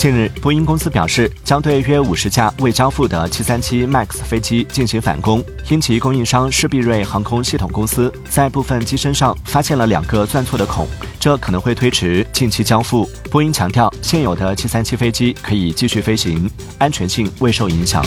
近日，波音公司表示，将对约五十架未交付的737 MAX 飞机进行反攻，因其供应商施必瑞航空系统公司在部分机身上发现了两个钻错的孔，这可能会推迟近期交付。波音强调，现有的737飞机可以继续飞行，安全性未受影响。